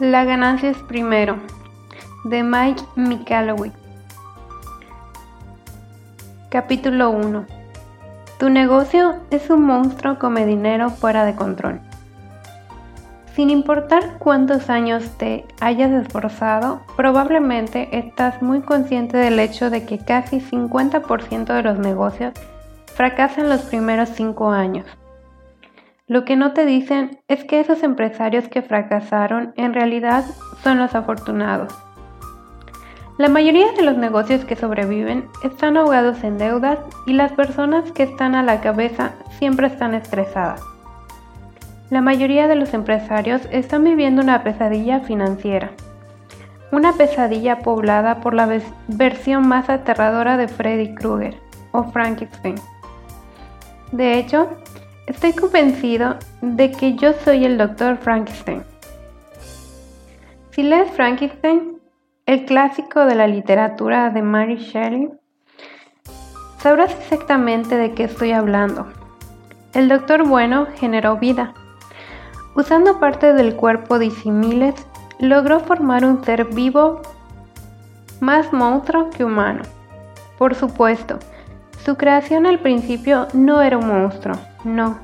La ganancia es primero, de Mike Michalowicz. Capítulo 1. Tu negocio es un monstruo come dinero fuera de control. Sin importar cuántos años te hayas esforzado, probablemente estás muy consciente del hecho de que casi 50% de los negocios fracasan los primeros 5 años. Lo que no te dicen es que esos empresarios que fracasaron en realidad son los afortunados. La mayoría de los negocios que sobreviven están ahogados en deudas y las personas que están a la cabeza siempre están estresadas. La mayoría de los empresarios están viviendo una pesadilla financiera. Una pesadilla poblada por la versión más aterradora de Freddy Krueger o Frankenstein. De hecho, Estoy convencido de que yo soy el Dr. Frankenstein. Si lees Frankenstein, el clásico de la literatura de Mary Shelley, sabrás exactamente de qué estoy hablando. El doctor bueno generó vida. Usando parte del cuerpo de logró formar un ser vivo más monstruo que humano. Por supuesto, su creación al principio no era un monstruo, no.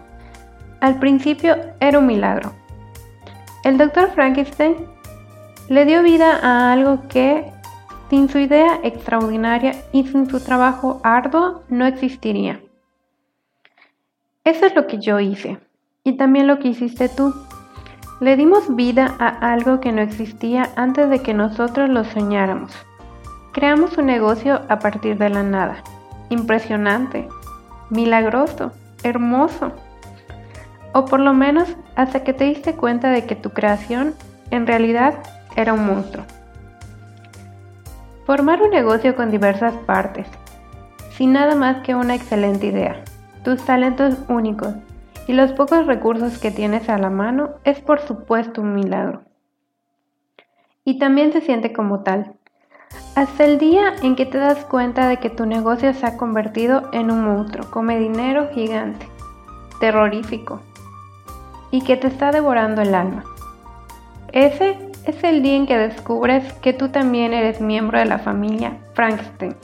Al principio era un milagro. El doctor Frankenstein le dio vida a algo que, sin su idea extraordinaria y sin su trabajo arduo, no existiría. Eso es lo que yo hice, y también lo que hiciste tú. Le dimos vida a algo que no existía antes de que nosotros lo soñáramos. Creamos un negocio a partir de la nada. Impresionante, milagroso, hermoso. O por lo menos hasta que te diste cuenta de que tu creación en realidad era un monstruo. Formar un negocio con diversas partes, sin nada más que una excelente idea, tus talentos únicos y los pocos recursos que tienes a la mano es por supuesto un milagro. Y también se siente como tal. Hasta el día en que te das cuenta de que tu negocio se ha convertido en un monstruo, come dinero gigante, terrorífico, y que te está devorando el alma. Ese es el día en que descubres que tú también eres miembro de la familia Frankenstein.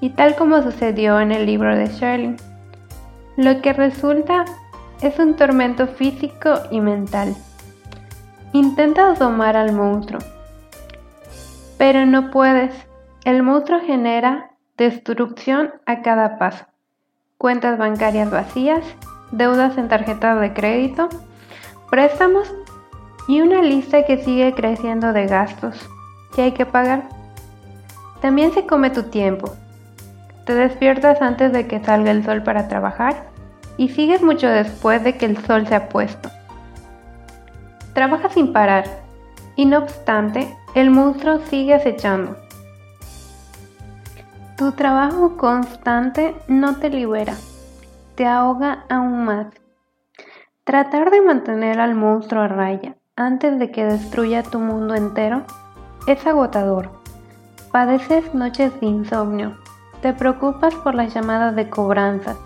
Y tal como sucedió en el libro de Shirley, lo que resulta es un tormento físico y mental. Intentas domar al monstruo, pero no puedes. El monstruo genera destrucción a cada paso. Cuentas bancarias vacías deudas en tarjetas de crédito, préstamos y una lista que sigue creciendo de gastos que hay que pagar. También se come tu tiempo. Te despiertas antes de que salga el sol para trabajar y sigues mucho después de que el sol se ha puesto. Trabajas sin parar y no obstante, el monstruo sigue acechando. Tu trabajo constante no te libera te ahoga aún más. Tratar de mantener al monstruo a raya antes de que destruya tu mundo entero es agotador. Padeces noches de insomnio, te preocupas por las llamadas de cobranza,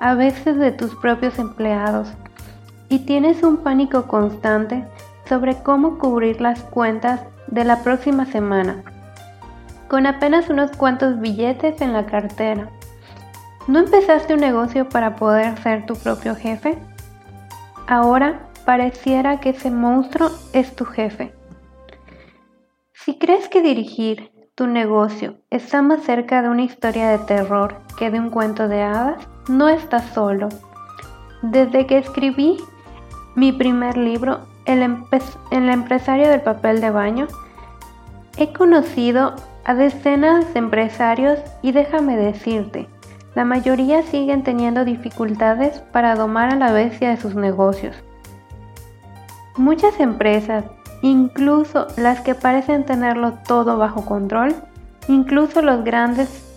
a veces de tus propios empleados, y tienes un pánico constante sobre cómo cubrir las cuentas de la próxima semana, con apenas unos cuantos billetes en la cartera ¿No empezaste un negocio para poder ser tu propio jefe? Ahora pareciera que ese monstruo es tu jefe. Si crees que dirigir tu negocio está más cerca de una historia de terror que de un cuento de hadas, no estás solo. Desde que escribí mi primer libro, El, el empresario del papel de baño, he conocido a decenas de empresarios y déjame decirte, la mayoría siguen teniendo dificultades para domar a la bestia de sus negocios. Muchas empresas, incluso las que parecen tenerlo todo bajo control, incluso los grandes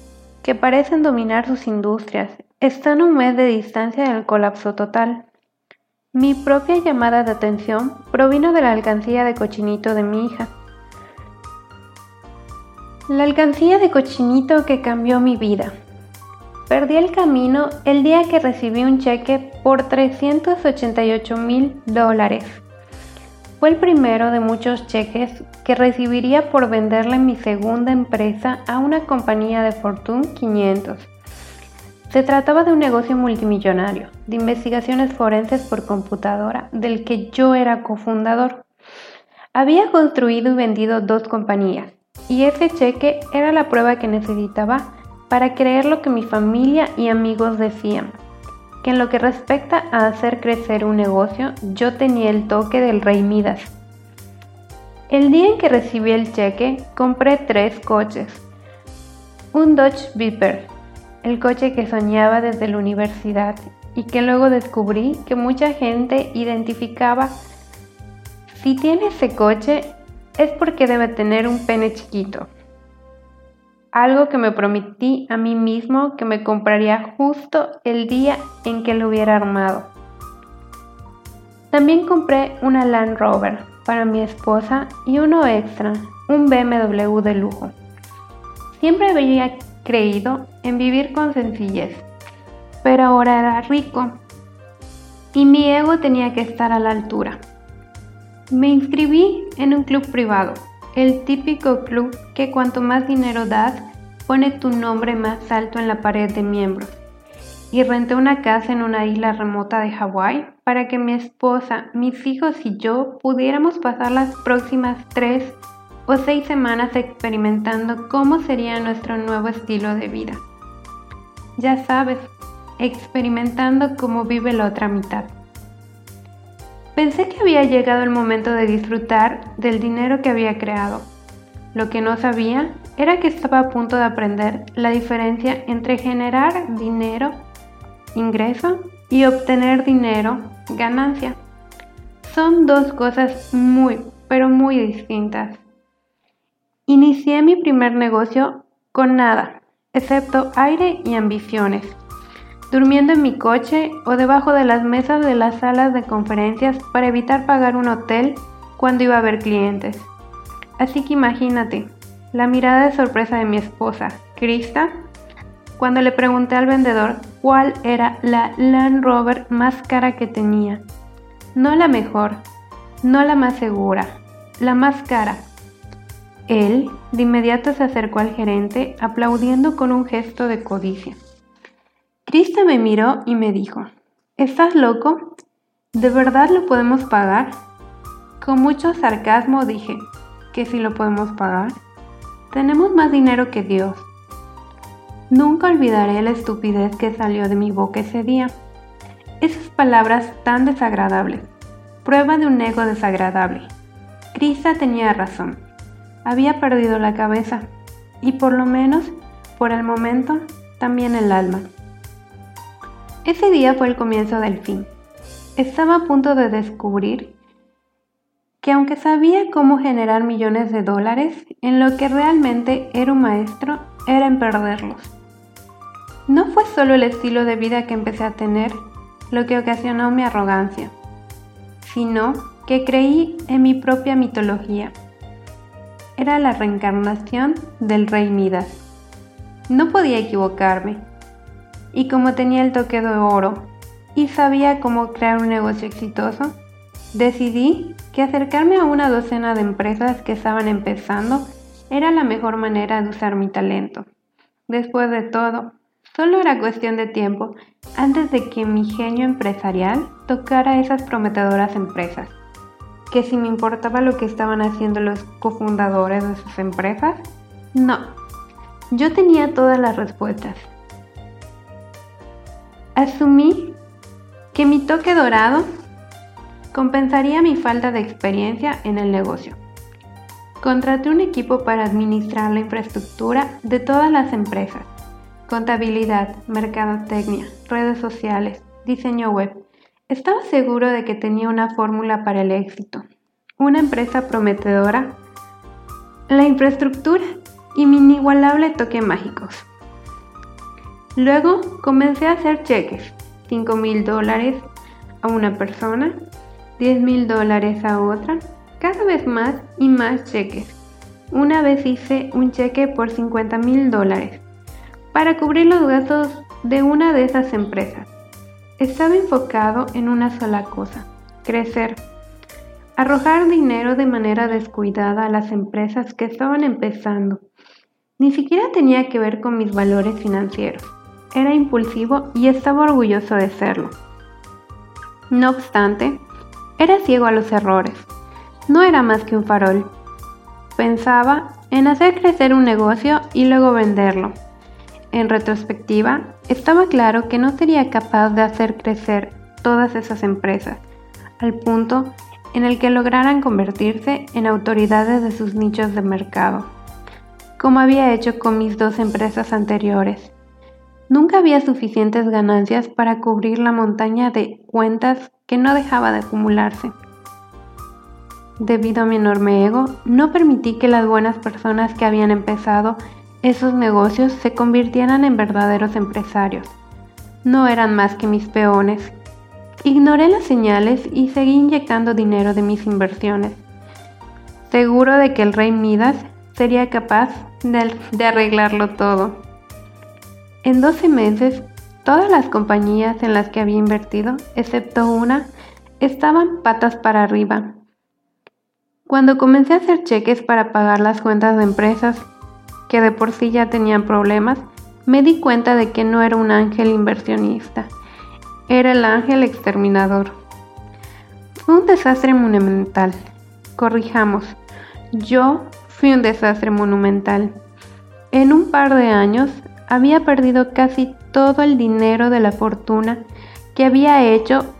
que parecen dominar sus industrias, están a un mes de distancia del colapso total. Mi propia llamada de atención provino de la alcancía de cochinito de mi hija. La alcancía de cochinito que cambió mi vida. Perdí el camino el día que recibí un cheque por 388 mil dólares. Fue el primero de muchos cheques que recibiría por venderle mi segunda empresa a una compañía de Fortune 500. Se trataba de un negocio multimillonario, de investigaciones forenses por computadora, del que yo era cofundador. Había construido y vendido dos compañías, y ese cheque era la prueba que necesitaba para creer lo que mi familia y amigos decían, que en lo que respecta a hacer crecer un negocio, yo tenía el toque del rey Midas. El día en que recibí el cheque, compré tres coches. Un Dodge Viper, el coche que soñaba desde la universidad y que luego descubrí que mucha gente identificaba. Si tiene ese coche es porque debe tener un pene chiquito algo que me prometí a mí mismo que me compraría justo el día en que lo hubiera armado. También compré una Land Rover para mi esposa y uno extra, un BMW de lujo. Siempre había creído en vivir con sencillez, pero ahora era rico y mi ego tenía que estar a la altura. Me inscribí en un club privado el típico club que cuanto más dinero das, pone tu nombre más alto en la pared de miembros. Y renté una casa en una isla remota de Hawái para que mi esposa, mis hijos y yo pudiéramos pasar las próximas tres o seis semanas experimentando cómo sería nuestro nuevo estilo de vida. Ya sabes, experimentando cómo vive la otra mitad. Pensé que había llegado el momento de disfrutar del dinero que había creado. Lo que no sabía era que estaba a punto de aprender la diferencia entre generar dinero, ingreso, y obtener dinero, ganancia. Son dos cosas muy, pero muy distintas. Inicié mi primer negocio con nada, excepto aire y ambiciones durmiendo en mi coche o debajo de las mesas de las salas de conferencias para evitar pagar un hotel cuando iba a ver clientes. Así que imagínate, la mirada de sorpresa de mi esposa, Krista, cuando le pregunté al vendedor cuál era la Land Rover más cara que tenía. No la mejor, no la más segura, la más cara. Él de inmediato se acercó al gerente aplaudiendo con un gesto de codicia. Krista me miró y me dijo, ¿Estás loco? ¿De verdad lo podemos pagar? Con mucho sarcasmo dije, ¿que si lo podemos pagar? Tenemos más dinero que Dios. Nunca olvidaré la estupidez que salió de mi boca ese día. Esas palabras tan desagradables. Prueba de un ego desagradable. Krista tenía razón. Había perdido la cabeza. Y por lo menos, por el momento, también el alma. Ese día fue el comienzo del fin. Estaba a punto de descubrir que aunque sabía cómo generar millones de dólares, en lo que realmente era un maestro era en perderlos. No fue solo el estilo de vida que empecé a tener lo que ocasionó mi arrogancia, sino que creí en mi propia mitología. Era la reencarnación del rey Midas. No podía equivocarme y como tenía el toque de oro y sabía cómo crear un negocio exitoso, decidí que acercarme a una docena de empresas que estaban empezando era la mejor manera de usar mi talento. Después de todo, solo era cuestión de tiempo antes de que mi genio empresarial tocara esas prometedoras empresas. Que si me importaba lo que estaban haciendo los cofundadores de sus empresas, no. Yo tenía todas las respuestas Asumí que mi toque dorado compensaría mi falta de experiencia en el negocio. Contraté un equipo para administrar la infraestructura de todas las empresas, contabilidad, mercadotecnia, redes sociales, diseño web. Estaba seguro de que tenía una fórmula para el éxito, una empresa prometedora, la infraestructura y mi inigualable toque mágicos. Luego comencé a hacer cheques, 5 mil dólares a una persona, 10 mil dólares a otra, cada vez más y más cheques. Una vez hice un cheque por 50 mil dólares para cubrir los gastos de una de esas empresas. Estaba enfocado en una sola cosa, crecer. Arrojar dinero de manera descuidada a las empresas que estaban empezando. Ni siquiera tenía que ver con mis valores financieros. Era impulsivo y estaba orgulloso de serlo. No obstante, era ciego a los errores. No era más que un farol. Pensaba en hacer crecer un negocio y luego venderlo. En retrospectiva, estaba claro que no sería capaz de hacer crecer todas esas empresas al punto en el que lograran convertirse en autoridades de sus nichos de mercado, como había hecho con mis dos empresas anteriores. Nunca había suficientes ganancias para cubrir la montaña de cuentas que no dejaba de acumularse. Debido a mi enorme ego, no permití que las buenas personas que habían empezado esos negocios se convirtieran en verdaderos empresarios. No eran más que mis peones. Ignoré las señales y seguí inyectando dinero de mis inversiones, seguro de que el rey Midas sería capaz de, arreglarlo todo. En 12 meses, todas las compañías en las que había invertido, excepto una, estaban patas para arriba cuando comencé a hacer cheques para pagar las cuentas de empresas que de por sí ya tenían problemas, me di cuenta de que no era un ángel inversionista, era el ángel exterminador. Fue un desastre monumental. Corrijamos, yo fui un desastre monumental. En un par de años había perdido casi todo el dinero de la fortuna que había hecho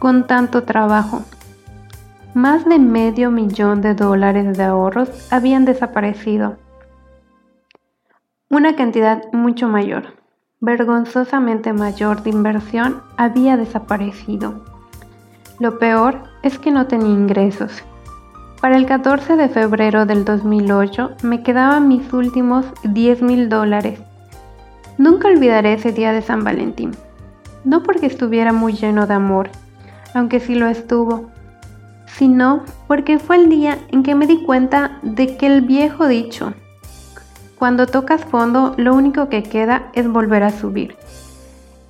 con tanto trabajo. Más de medio millón de dólares de ahorros habían desaparecido. Una cantidad mucho mayor, vergonzosamente mayor de inversión había desaparecido. Lo peor es que no tenía ingresos. Para el 14 de febrero del 2008 me quedaban mis últimos 10 mil dólares. Nunca olvidaré ese día de San Valentín. No porque estuviera muy lleno de amor, aunque sí lo estuvo, sino porque fue el día en que me di cuenta de que el viejo dicho, cuando tocas fondo lo único que queda es volver a subir,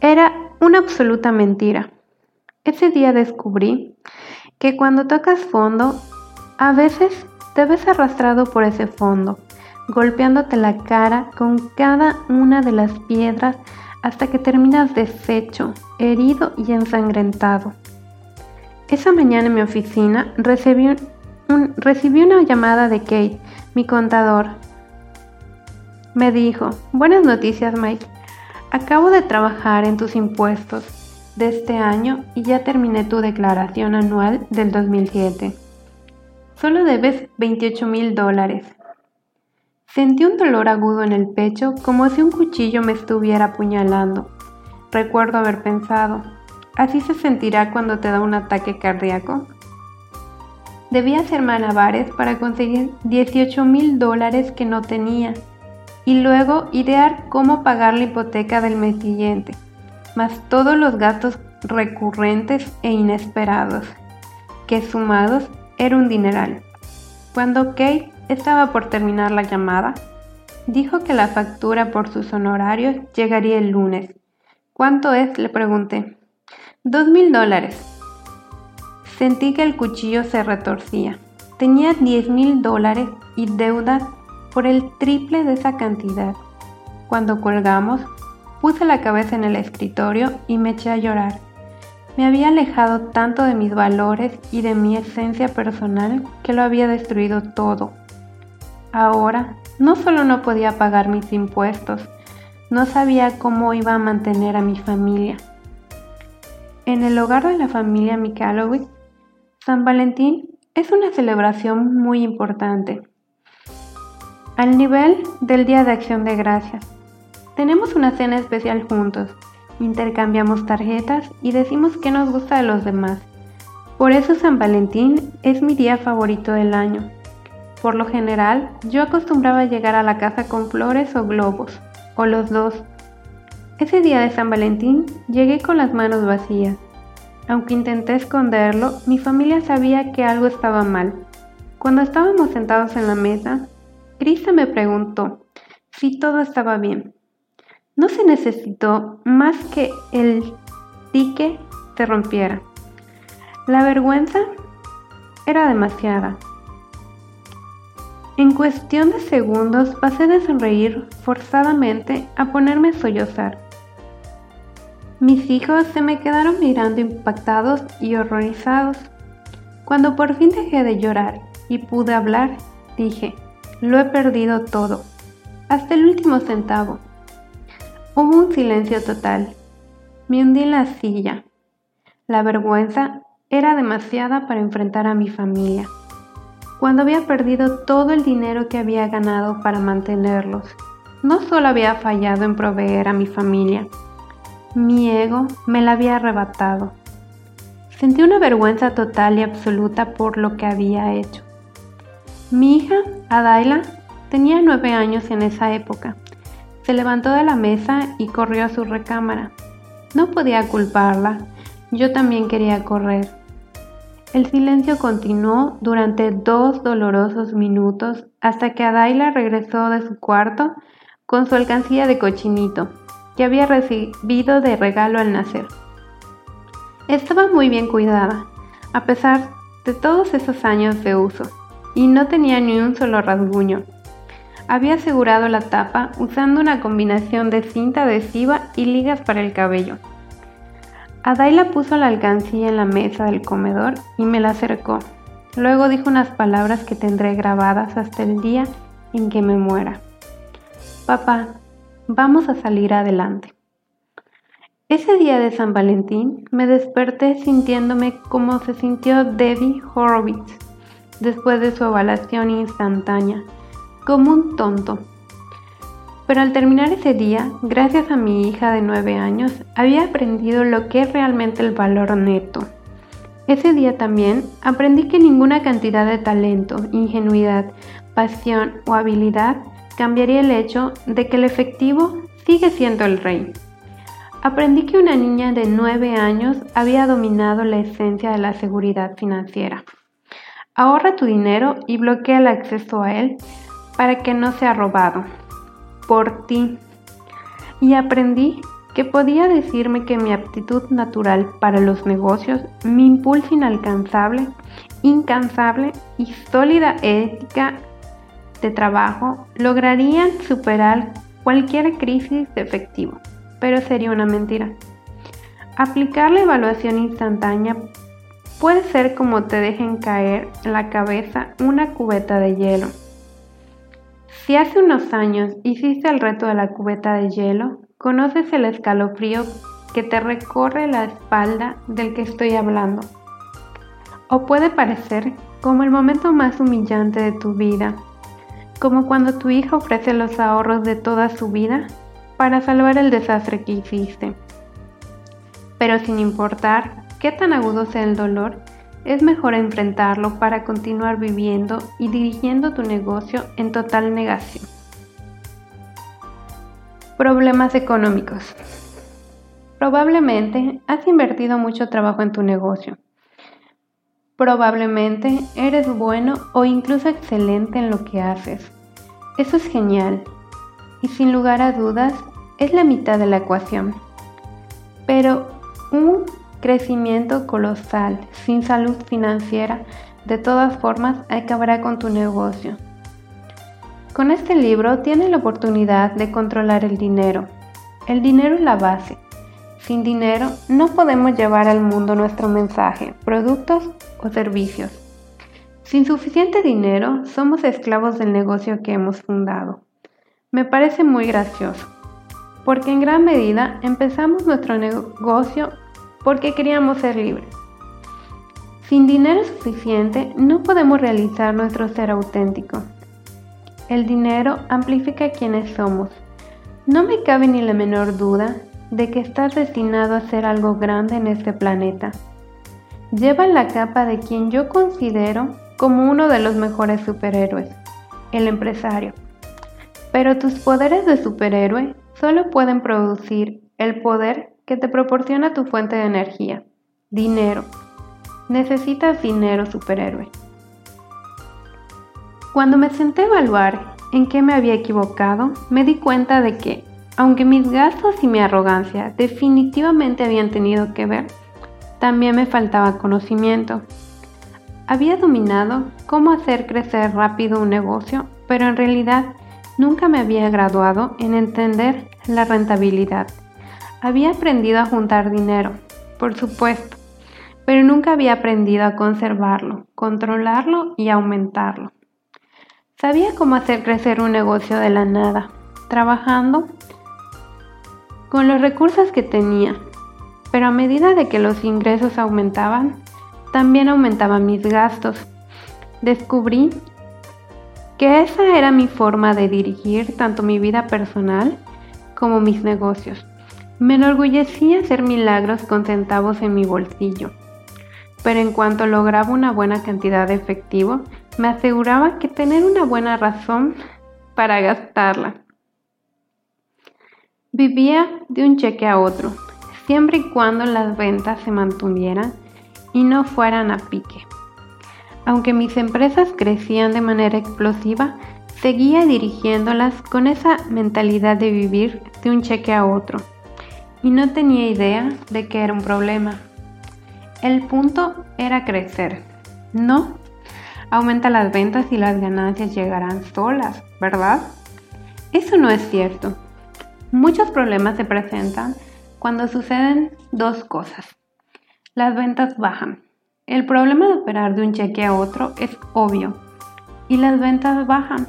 era una absoluta mentira. Ese día descubrí que cuando tocas fondo, a veces te ves arrastrado por ese fondo, golpeándote la cara con cada una de las piedras hasta que terminas deshecho, herido y ensangrentado. Esa mañana en mi oficina recibí, una llamada de Kate, mi contador. Me dijo, buenas noticias Mike, acabo de trabajar en tus impuestos de este año y ya terminé tu declaración anual del 2007. Solo debes 28 mil dólares. Sentí un dolor agudo en el pecho como si un cuchillo me estuviera apuñalando. Recuerdo haber pensado, Así se sentirá cuando te da un ataque cardíaco. Debía hacer malabares para conseguir 18 mil dólares que no tenía y luego idear cómo pagar la hipoteca del mes siguiente, más todos los gastos recurrentes e inesperados, que sumados era un dineral. Cuando Kate estaba por terminar la llamada, dijo que la factura por sus honorarios llegaría el lunes. ¿Cuánto es? le pregunté. Dos mil dólares. Sentí que el cuchillo se retorcía. Tenía diez mil dólares y deudas por el triple de esa cantidad. Cuando colgamos, puse la cabeza en el escritorio y me eché a llorar. Me había alejado tanto de mis valores y de mi esencia personal que lo había destruido todo. Ahora, no solo no podía pagar mis impuestos, no sabía cómo iba a mantener a mi familia. En el hogar de la familia Mikalowicz, San Valentín es una celebración muy importante, al nivel del Día de Acción de Gracias. Tenemos una cena especial juntos, intercambiamos tarjetas y decimos qué nos gusta de los demás. Por eso San Valentín es mi día favorito del año. Por lo general, yo acostumbraba llegar a la casa con flores o globos, o los dos. Ese día de San Valentín llegué con las manos vacías. Aunque intenté esconderlo, mi familia sabía que algo estaba mal. Cuando estábamos sentados en la mesa, Krista me preguntó si todo estaba bien. No se necesitó más que el dique se rompiera. La vergüenza era demasiada. En cuestión de segundos pasé de sonreír forzadamente a ponerme a sollozar. Mis hijos se me quedaron mirando impactados y horrorizados. Cuando por fin dejé de llorar y pude hablar, dije, lo he perdido todo, hasta el último centavo. Hubo un silencio total. Me hundí en la silla. La vergüenza era demasiada para enfrentar a mi familia. Cuando había perdido todo el dinero que había ganado para mantenerlos, no solo había fallado en proveer a mi familia, mi ego me la había arrebatado. Sentí una vergüenza total y absoluta por lo que había hecho. Mi hija, Adaila, tenía nueve años en esa época se levantó de la mesa y corrió a su recámara. No podía culparla, yo también quería correr. El silencio continuó durante dos dolorosos minutos hasta que Adaila regresó de su cuarto con su alcancía de cochinito, que había recibido de regalo al nacer. Estaba muy bien cuidada, a pesar de todos esos años de uso, y no tenía ni un solo rasguño había asegurado la tapa usando una combinación de cinta adhesiva y ligas para el cabello. Adaila puso la alcancía en la mesa del comedor y me la acercó. Luego dijo unas palabras que tendré grabadas hasta el día en que me muera. Papá, vamos a salir adelante. Ese día de San Valentín me desperté sintiéndome como se sintió Debbie Horowitz después de su evaluación instantánea como un tonto. Pero al terminar ese día, gracias a mi hija de 9 años, había aprendido lo que es realmente el valor neto. Ese día también aprendí que ninguna cantidad de talento, ingenuidad, pasión o habilidad cambiaría el hecho de que el efectivo sigue siendo el rey. Aprendí que una niña de 9 años había dominado la esencia de la seguridad financiera. Ahorra tu dinero y bloquea el acceso a él para que no sea robado por ti. Y aprendí que podía decirme que mi aptitud natural para los negocios, mi impulso inalcanzable, incansable y sólida ética de trabajo lograrían superar cualquier crisis de efectivo, pero sería una mentira. Aplicar la evaluación instantánea puede ser como te dejen caer en la cabeza una cubeta de hielo si hace unos años hiciste el reto de la cubeta de hielo, conoces el escalofrío que te recorre la espalda del que estoy hablando. O puede parecer como el momento más humillante de tu vida, como cuando tu hija ofrece los ahorros de toda su vida para salvar el desastre que hiciste. Pero sin importar qué tan agudo sea el dolor, es mejor enfrentarlo para continuar viviendo y dirigiendo tu negocio en total negación. Problemas económicos. Probablemente has invertido mucho trabajo en tu negocio. Probablemente eres bueno o incluso excelente en lo que haces. Eso es genial y sin lugar a dudas es la mitad de la ecuación. Pero un crecimiento colosal, sin salud financiera, de todas formas acabará con tu negocio. Con este libro tienes la oportunidad de controlar el dinero. El dinero es la base. Sin dinero no podemos llevar al mundo nuestro mensaje, productos o servicios. Sin suficiente dinero somos esclavos del negocio que hemos fundado. Me parece muy gracioso, porque en gran medida empezamos nuestro negocio porque queríamos ser libres. Sin dinero suficiente no podemos realizar nuestro ser auténtico. El dinero amplifica quienes somos. No me cabe ni la menor duda de que estás destinado a hacer algo grande en este planeta. Lleva la capa de quien yo considero como uno de los mejores superhéroes, el empresario. Pero tus poderes de superhéroe solo pueden producir el poder que te proporciona tu fuente de energía, dinero. Necesitas dinero superhéroe. Cuando me senté a evaluar en qué me había equivocado, me di cuenta de que, aunque mis gastos y mi arrogancia definitivamente habían tenido que ver, también me faltaba conocimiento. Había dominado cómo hacer crecer rápido un negocio, pero en realidad nunca me había graduado en entender la rentabilidad. Había aprendido a juntar dinero, por supuesto, pero nunca había aprendido a conservarlo, controlarlo y aumentarlo. Sabía cómo hacer crecer un negocio de la nada, trabajando con los recursos que tenía, pero a medida de que los ingresos aumentaban, también aumentaban mis gastos. Descubrí que esa era mi forma de dirigir tanto mi vida personal como mis negocios. Me enorgullecía hacer milagros con centavos en mi bolsillo, pero en cuanto lograba una buena cantidad de efectivo, me aseguraba que tener una buena razón para gastarla. Vivía de un cheque a otro, siempre y cuando las ventas se mantuvieran y no fueran a pique. Aunque mis empresas crecían de manera explosiva, seguía dirigiéndolas con esa mentalidad de vivir de un cheque a otro y no tenía idea de que era un problema. El punto era crecer, no aumenta las ventas y las ganancias llegarán solas, ¿verdad? Eso no es cierto. Muchos problemas se presentan cuando suceden dos cosas. Las ventas bajan. El problema de operar de un cheque a otro es obvio. Y las ventas bajan.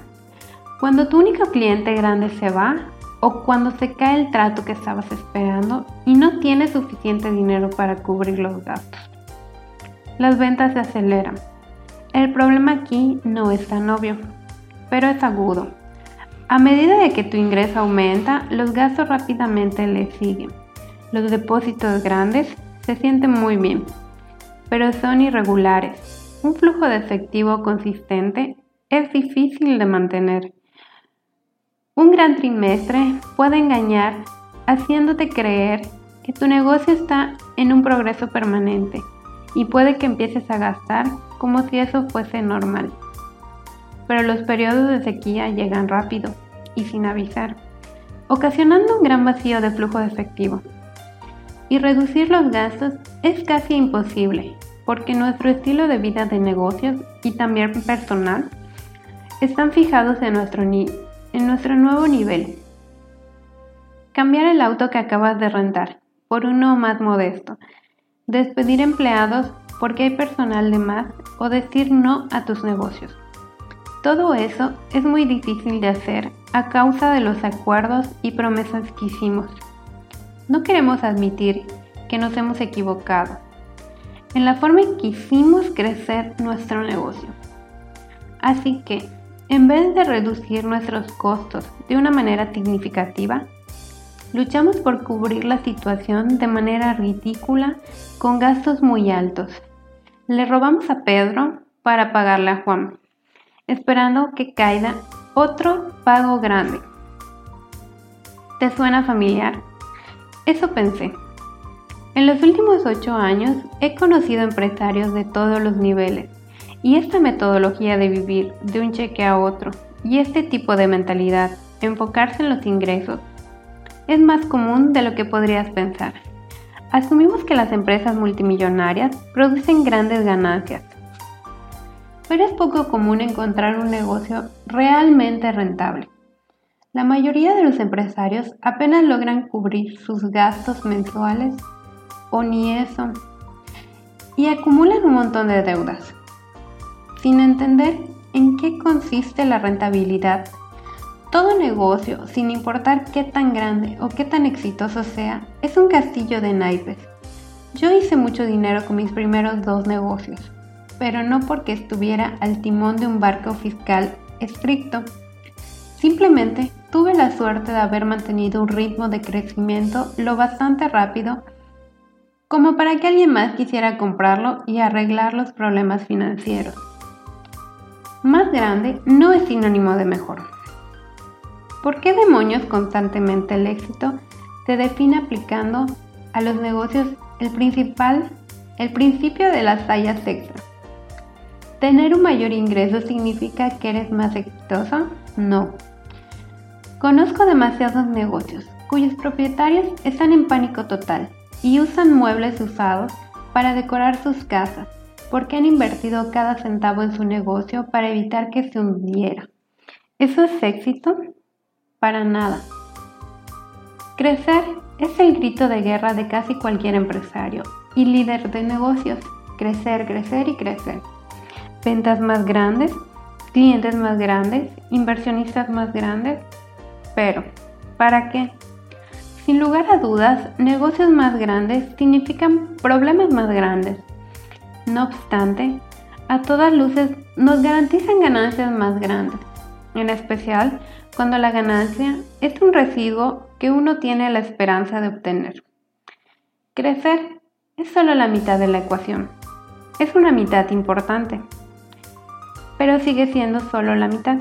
Cuando tu único cliente grande se va o cuando se cae el trato que estabas esperando y no tienes suficiente dinero para cubrir los gastos. Las ventas se aceleran el problema aquí no es tan obvio, pero es agudo. A medida de que tu ingreso aumenta, los gastos rápidamente le siguen. Los depósitos grandes se sienten muy bien, pero son irregulares. Un flujo de efectivo consistente es difícil de mantener. Un gran trimestre puede engañar haciéndote creer que tu negocio está en un progreso permanente y puede que empieces a gastar como si eso fuese normal. Pero los periodos de sequía llegan rápido y sin avisar, ocasionando un gran vacío de flujo de efectivo. Y reducir los gastos es casi imposible, porque nuestro estilo de vida de negocios y también personal están fijados en nuestro, en nuestro nuevo nivel. Cambiar el auto que acabas de rentar por uno más modesto. Despedir empleados porque hay personal de más o decir no a tus negocios. Todo eso es muy difícil de hacer a causa de los acuerdos y promesas que hicimos. No queremos admitir que nos hemos equivocado en la forma en que hicimos crecer nuestro negocio. Así que, en vez de reducir nuestros costos de una manera significativa, luchamos por cubrir la situación de manera ridícula con gastos muy altos le robamos a Pedro para pagarle a Juan, esperando que caiga otro pago grande. ¿Te suena familiar? Eso pensé. En los últimos ocho años he conocido empresarios de todos los niveles y esta metodología de vivir de un cheque a otro y este tipo de mentalidad, enfocarse en los ingresos, es más común de lo que podrías pensar. Asumimos que las empresas multimillonarias producen grandes ganancias, pero es poco común encontrar un negocio realmente rentable. La mayoría de los empresarios apenas logran cubrir sus gastos mensuales o ni eso y acumulan un montón de deudas, sin entender en qué consiste la rentabilidad todo negocio, sin importar qué tan grande o qué tan exitoso sea, es un castillo de naipes. Yo hice mucho dinero con mis primeros dos negocios, pero no porque estuviera al timón de un barco fiscal estricto, simplemente tuve la suerte de haber mantenido un ritmo de crecimiento lo bastante rápido como para que alguien más quisiera comprarlo y arreglar los problemas financieros. Más grande no es sinónimo de mejor. ¿Por qué demonios constantemente el éxito se define aplicando a los negocios el principal, el principio de las tallas extra? ¿Tener un mayor ingreso significa que eres más exitoso? No. Conozco demasiados negocios cuyos propietarios están en pánico total y usan muebles usados para decorar sus casas porque han invertido cada centavo en su negocio para evitar que se hundiera. ¿Eso es éxito? Para nada. Crecer es el grito de guerra de casi cualquier empresario y líder de negocios. Crecer, crecer y crecer. Ventas más grandes, clientes más grandes, inversionistas más grandes. Pero, ¿para qué? Sin lugar a dudas, negocios más grandes significan problemas más grandes. No obstante, a todas luces nos garantizan ganancias más grandes, en especial cuando la ganancia es un residuo que uno tiene la esperanza de obtener. Crecer es solo la mitad de la ecuación. Es una mitad importante, pero sigue siendo solo la mitad.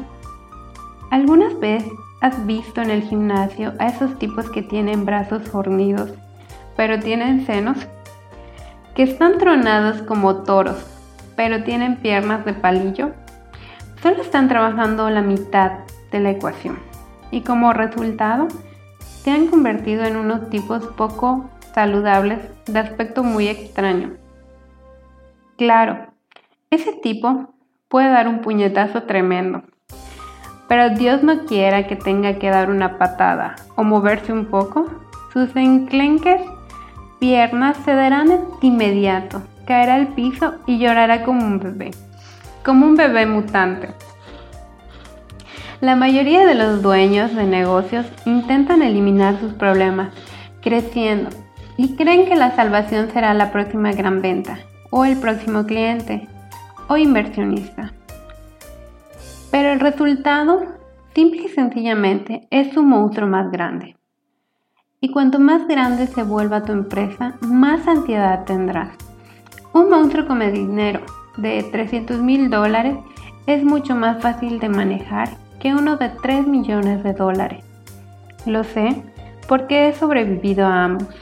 Algunas veces ¿Has visto en el gimnasio a esos tipos que tienen brazos fornidos, pero tienen senos? Que están tronados como toros, pero tienen piernas de palillo. Solo están trabajando la mitad de la ecuación y como resultado se han convertido en unos tipos poco saludables de aspecto muy extraño. Claro, ese tipo puede dar un puñetazo tremendo pero Dios no quiera que tenga que dar una patada o moverse un poco, sus enclenques piernas se darán de inmediato, caerá al piso y llorará como un bebé, como un bebé mutante. La mayoría de los dueños de negocios intentan eliminar sus problemas, creciendo, y creen que la salvación será la próxima gran venta, o el próximo cliente, o inversionista. Pero el resultado, simple y sencillamente, es un monstruo más grande. Y cuanto más grande se vuelva tu empresa, más ansiedad tendrás. Un monstruo como dinero de 300 mil dólares es mucho más fácil de manejar que uno de 3 millones de dólares. Lo sé porque he sobrevivido a ambos.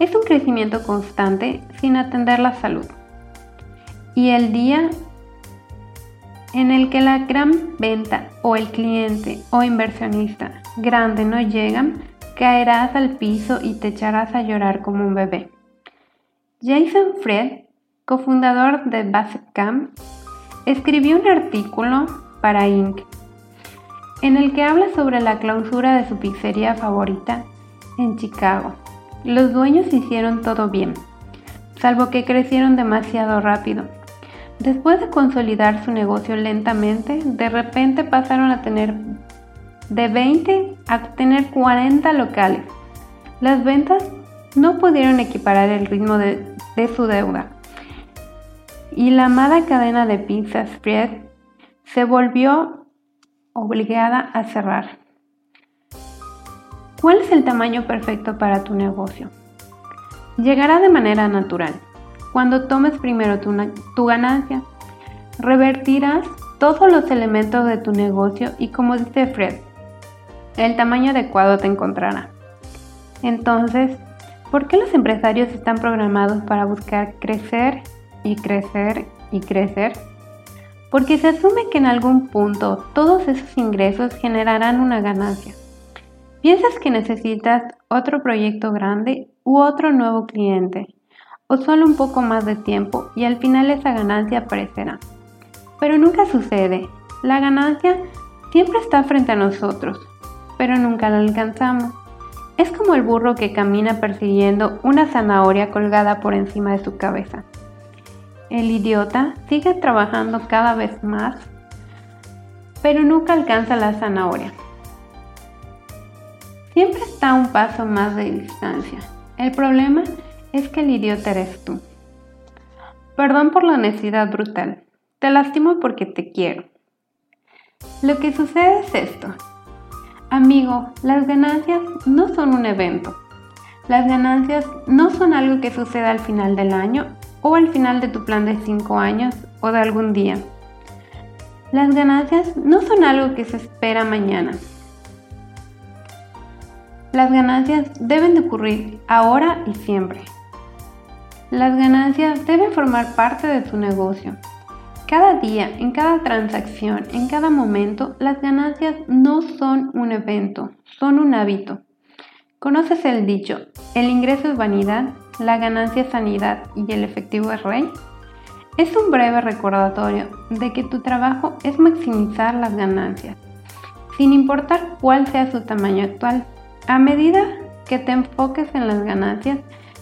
Es un crecimiento constante sin atender la salud. Y el día en el que la gran venta o el cliente o inversionista grande no llegan, caerás al piso y te echarás a llorar como un bebé. Jason Fred, cofundador de Basecamp, escribió un artículo para Inc. en el que habla sobre la clausura de su pizzería favorita en Chicago. Los dueños hicieron todo bien, salvo que crecieron demasiado rápido Después de consolidar su negocio lentamente, de repente pasaron a tener de 20 a tener 40 locales. Las ventas no pudieron equiparar el ritmo de, su deuda. Y la amada cadena de pizzas Spread se volvió obligada a cerrar. ¿Cuál es el tamaño perfecto para tu negocio? Llegará de manera natural. Cuando tomes primero tu, ganancia, revertirás todos los elementos de tu negocio y como dice Fred, el tamaño adecuado te encontrará. Entonces, ¿por qué los empresarios están programados para buscar crecer y crecer y crecer? Porque se asume que en algún punto todos esos ingresos generarán una ganancia. Piensas que necesitas otro proyecto grande u otro nuevo cliente o solo un poco más de tiempo y al final esa ganancia aparecerá. Pero nunca sucede. La ganancia siempre está frente a nosotros, pero nunca la alcanzamos. Es como el burro que camina persiguiendo una zanahoria colgada por encima de su cabeza. El idiota sigue trabajando cada vez más, pero nunca alcanza la zanahoria. Siempre está un paso más de distancia. El problema es es que el idiota eres tú. Perdón por la honestidad brutal. Te lastimo porque te quiero. Lo que sucede es esto. Amigo, las ganancias no son un evento. Las ganancias no son algo que suceda al final del año o al final de tu plan de 5 años o de algún día. Las ganancias no son algo que se espera mañana. Las ganancias deben de ocurrir ahora y siempre. Las ganancias deben formar parte de tu negocio. Cada día, en cada transacción, en cada momento, las ganancias no son un evento, son un hábito. ¿Conoces el dicho, el ingreso es vanidad, la ganancia es sanidad y el efectivo es rey? Es un breve recordatorio de que tu trabajo es maximizar las ganancias, sin importar cuál sea su tamaño actual. A medida que te enfoques en las ganancias,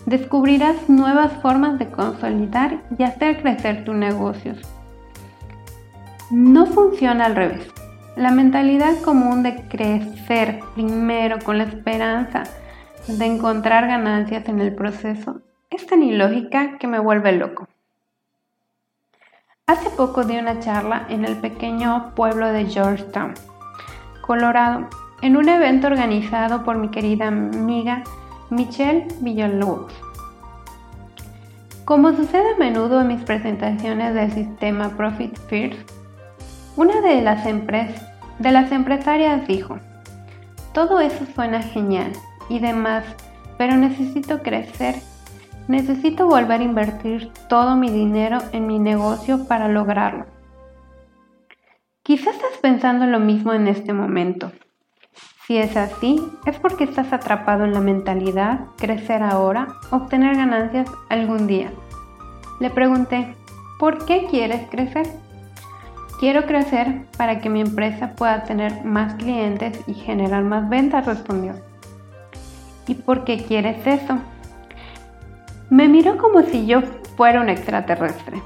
descubrirás nuevas formas de consolidar y hacer crecer tus negocios. No funciona al revés. La mentalidad común de crecer primero con la esperanza de encontrar ganancias en el proceso es tan ilógica que me vuelve loco. Hace poco di una charla en el pequeño pueblo de Georgetown, Colorado, en un evento organizado por mi querida amiga Michelle Villalobos. Como sucede a menudo en mis presentaciones del sistema Profit First, una de las, de las empresarias dijo, todo eso suena genial y demás, pero necesito crecer, necesito volver a invertir todo mi dinero en mi negocio para lograrlo. Quizás estás pensando lo mismo en este momento. Si es así, es porque estás atrapado en la mentalidad, crecer ahora, obtener ganancias algún día. Le pregunté, ¿por qué quieres crecer? Quiero crecer para que mi empresa pueda tener más clientes y generar más ventas, respondió. ¿Y por qué quieres eso? Me miró como si yo fuera un extraterrestre.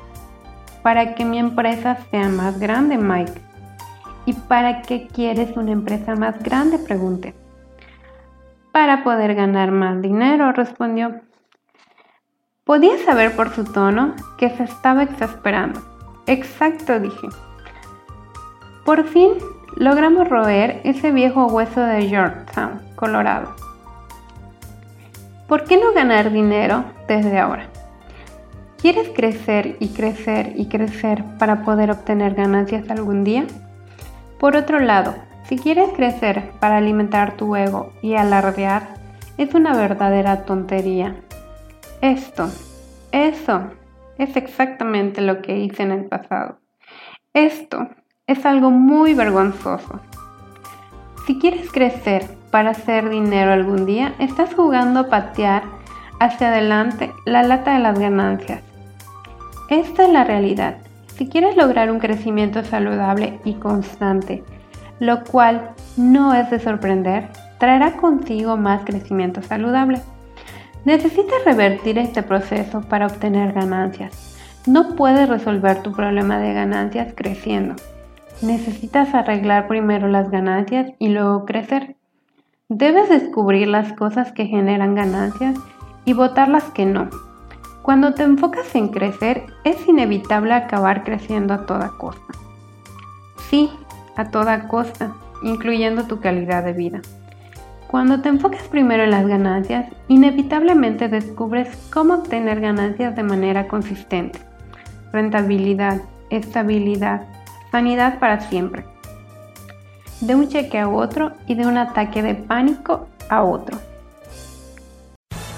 Para que mi empresa sea más grande, Mike. ¿Y para qué quieres una empresa más grande? Pregunté. Para poder ganar más dinero, respondió. Podía saber por su tono que se estaba exasperando. Exacto, dije. Por fin logramos roer ese viejo hueso de Yorktown, Colorado. ¿Por qué no ganar dinero desde ahora? ¿Quieres crecer y crecer y crecer para poder obtener ganancias algún día? Por otro lado, si quieres crecer para alimentar tu ego y alardear, es una verdadera tontería. Esto, eso, es exactamente lo que hice en el pasado. Esto es algo muy vergonzoso. Si quieres crecer para hacer dinero algún día, estás jugando a patear hacia adelante la lata de las ganancias. Esta es la realidad. Si quieres lograr un crecimiento saludable y constante, lo cual no es de sorprender, traerá consigo más crecimiento saludable. Necesitas revertir este proceso para obtener ganancias. No puedes resolver tu problema de ganancias creciendo. Necesitas arreglar primero las ganancias y luego crecer. Debes descubrir las cosas que generan ganancias y votar las que no. Cuando te enfocas en crecer, es inevitable acabar creciendo a toda costa. Sí, a toda costa, incluyendo tu calidad de vida. Cuando te enfocas primero en las ganancias, inevitablemente descubres cómo obtener ganancias de manera consistente. Rentabilidad, estabilidad, sanidad para siempre. De un cheque a otro y de un ataque de pánico a otro.